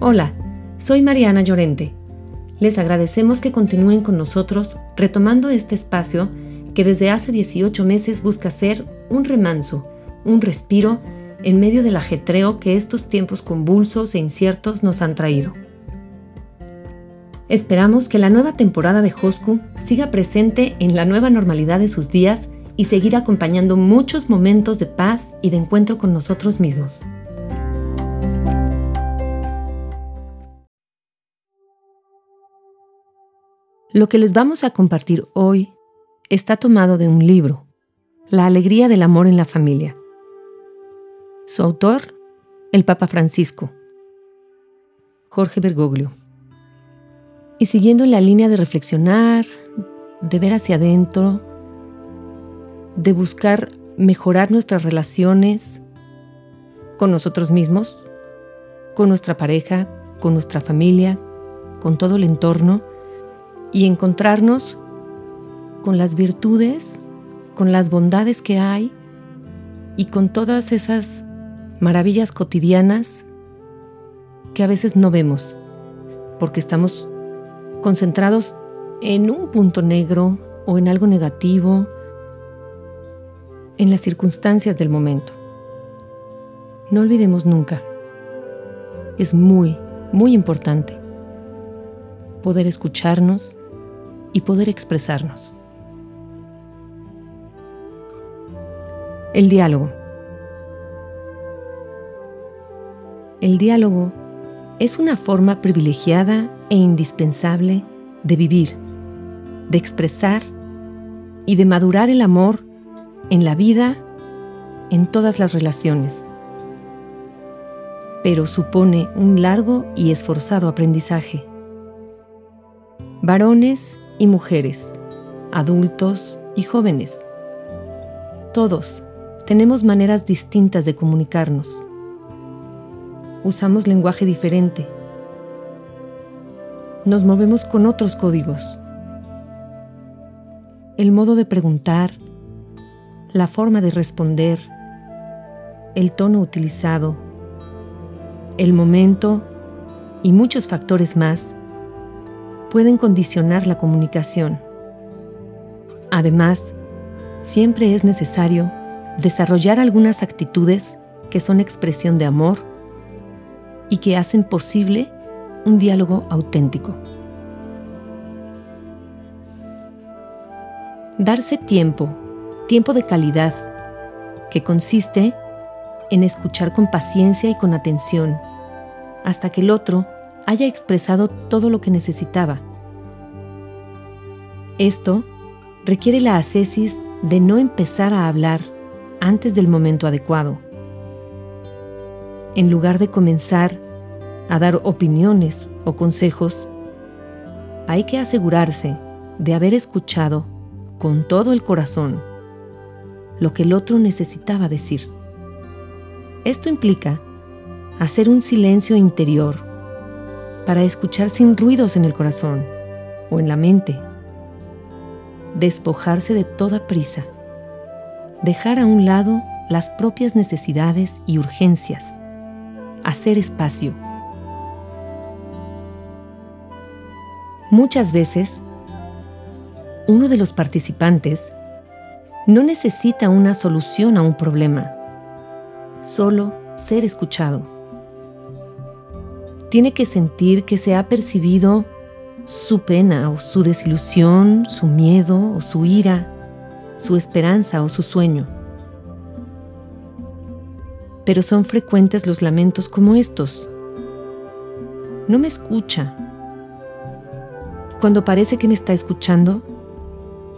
Hola, soy Mariana Llorente. Les agradecemos que continúen con nosotros retomando este espacio que desde hace 18 meses busca ser un remanso, un respiro en medio del ajetreo que estos tiempos convulsos e inciertos nos han traído. Esperamos que la nueva temporada de Hosku siga presente en la nueva normalidad de sus días y seguir acompañando muchos momentos de paz y de encuentro con nosotros mismos. Lo que les vamos a compartir hoy está tomado de un libro, La alegría del amor en la familia. Su autor, el Papa Francisco, Jorge Bergoglio. Y siguiendo la línea de reflexionar, de ver hacia adentro, de buscar mejorar nuestras relaciones con nosotros mismos, con nuestra pareja, con nuestra familia, con todo el entorno y encontrarnos con las virtudes, con las bondades que hay y con todas esas maravillas cotidianas que a veces no vemos porque estamos concentrados en un punto negro o en algo negativo, en las circunstancias del momento. No olvidemos nunca, es muy, muy importante poder escucharnos y poder expresarnos. El diálogo. El diálogo es una forma privilegiada e indispensable de vivir, de expresar y de madurar el amor en la vida, en todas las relaciones. Pero supone un largo y esforzado aprendizaje. Varones y mujeres, adultos y jóvenes. Todos tenemos maneras distintas de comunicarnos. Usamos lenguaje diferente nos movemos con otros códigos. El modo de preguntar, la forma de responder, el tono utilizado, el momento y muchos factores más pueden condicionar la comunicación. Además, siempre es necesario desarrollar algunas actitudes que son expresión de amor y que hacen posible un diálogo auténtico. Darse tiempo, tiempo de calidad, que consiste en escuchar con paciencia y con atención, hasta que el otro haya expresado todo lo que necesitaba. Esto requiere la ascesis de no empezar a hablar antes del momento adecuado. En lugar de comenzar a dar opiniones o consejos, hay que asegurarse de haber escuchado con todo el corazón lo que el otro necesitaba decir. Esto implica hacer un silencio interior para escuchar sin ruidos en el corazón o en la mente, despojarse de toda prisa, dejar a un lado las propias necesidades y urgencias, hacer espacio. Muchas veces, uno de los participantes no necesita una solución a un problema, solo ser escuchado. Tiene que sentir que se ha percibido su pena o su desilusión, su miedo o su ira, su esperanza o su sueño. Pero son frecuentes los lamentos como estos. No me escucha, cuando parece que me está escuchando,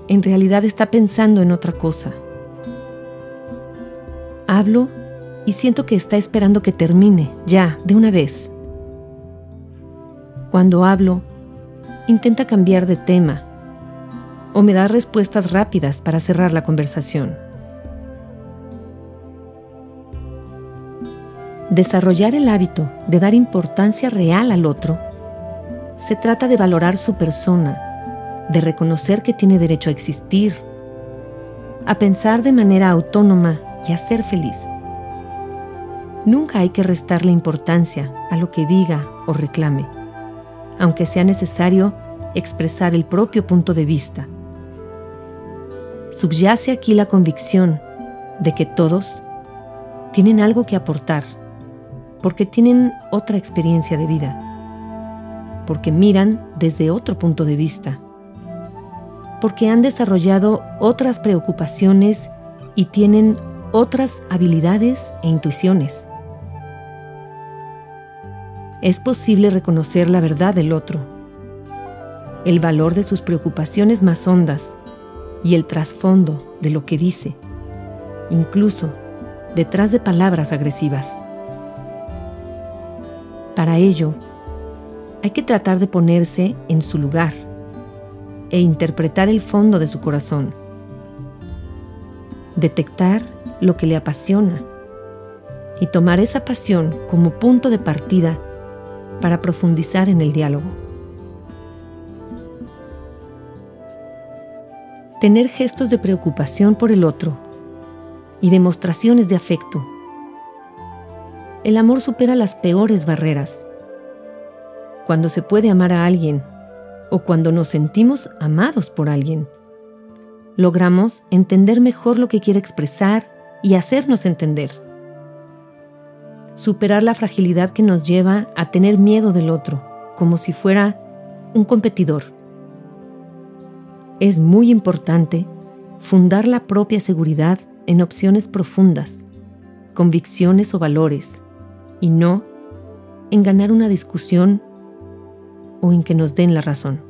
en realidad está pensando en otra cosa. Hablo y siento que está esperando que termine, ya, de una vez. Cuando hablo, intenta cambiar de tema o me da respuestas rápidas para cerrar la conversación. Desarrollar el hábito de dar importancia real al otro se trata de valorar su persona, de reconocer que tiene derecho a existir, a pensar de manera autónoma y a ser feliz. Nunca hay que restarle importancia a lo que diga o reclame, aunque sea necesario expresar el propio punto de vista. Subyace aquí la convicción de que todos tienen algo que aportar, porque tienen otra experiencia de vida, porque miran desde otro punto de vista, porque han desarrollado otras preocupaciones y tienen otras habilidades e intuiciones. Es posible reconocer la verdad del otro, el valor de sus preocupaciones más hondas y el trasfondo de lo que dice, incluso detrás de palabras agresivas. Para ello, hay que tratar de ponerse en su lugar e interpretar el fondo de su corazón, detectar lo que le apasiona y tomar esa pasión como punto de partida para profundizar en el diálogo. Tener gestos de preocupación por el otro y demostraciones de afecto. El amor supera las peores barreras. Cuando se puede amar a alguien o cuando nos sentimos amados por alguien, logramos entender mejor lo que quiere expresar y hacernos entender superar la fragilidad que nos lleva a tener miedo del otro, como si fuera un competidor. Es muy importante fundar la propia seguridad en opciones profundas, convicciones o valores, y no en ganar una discusión o en que nos den la razón.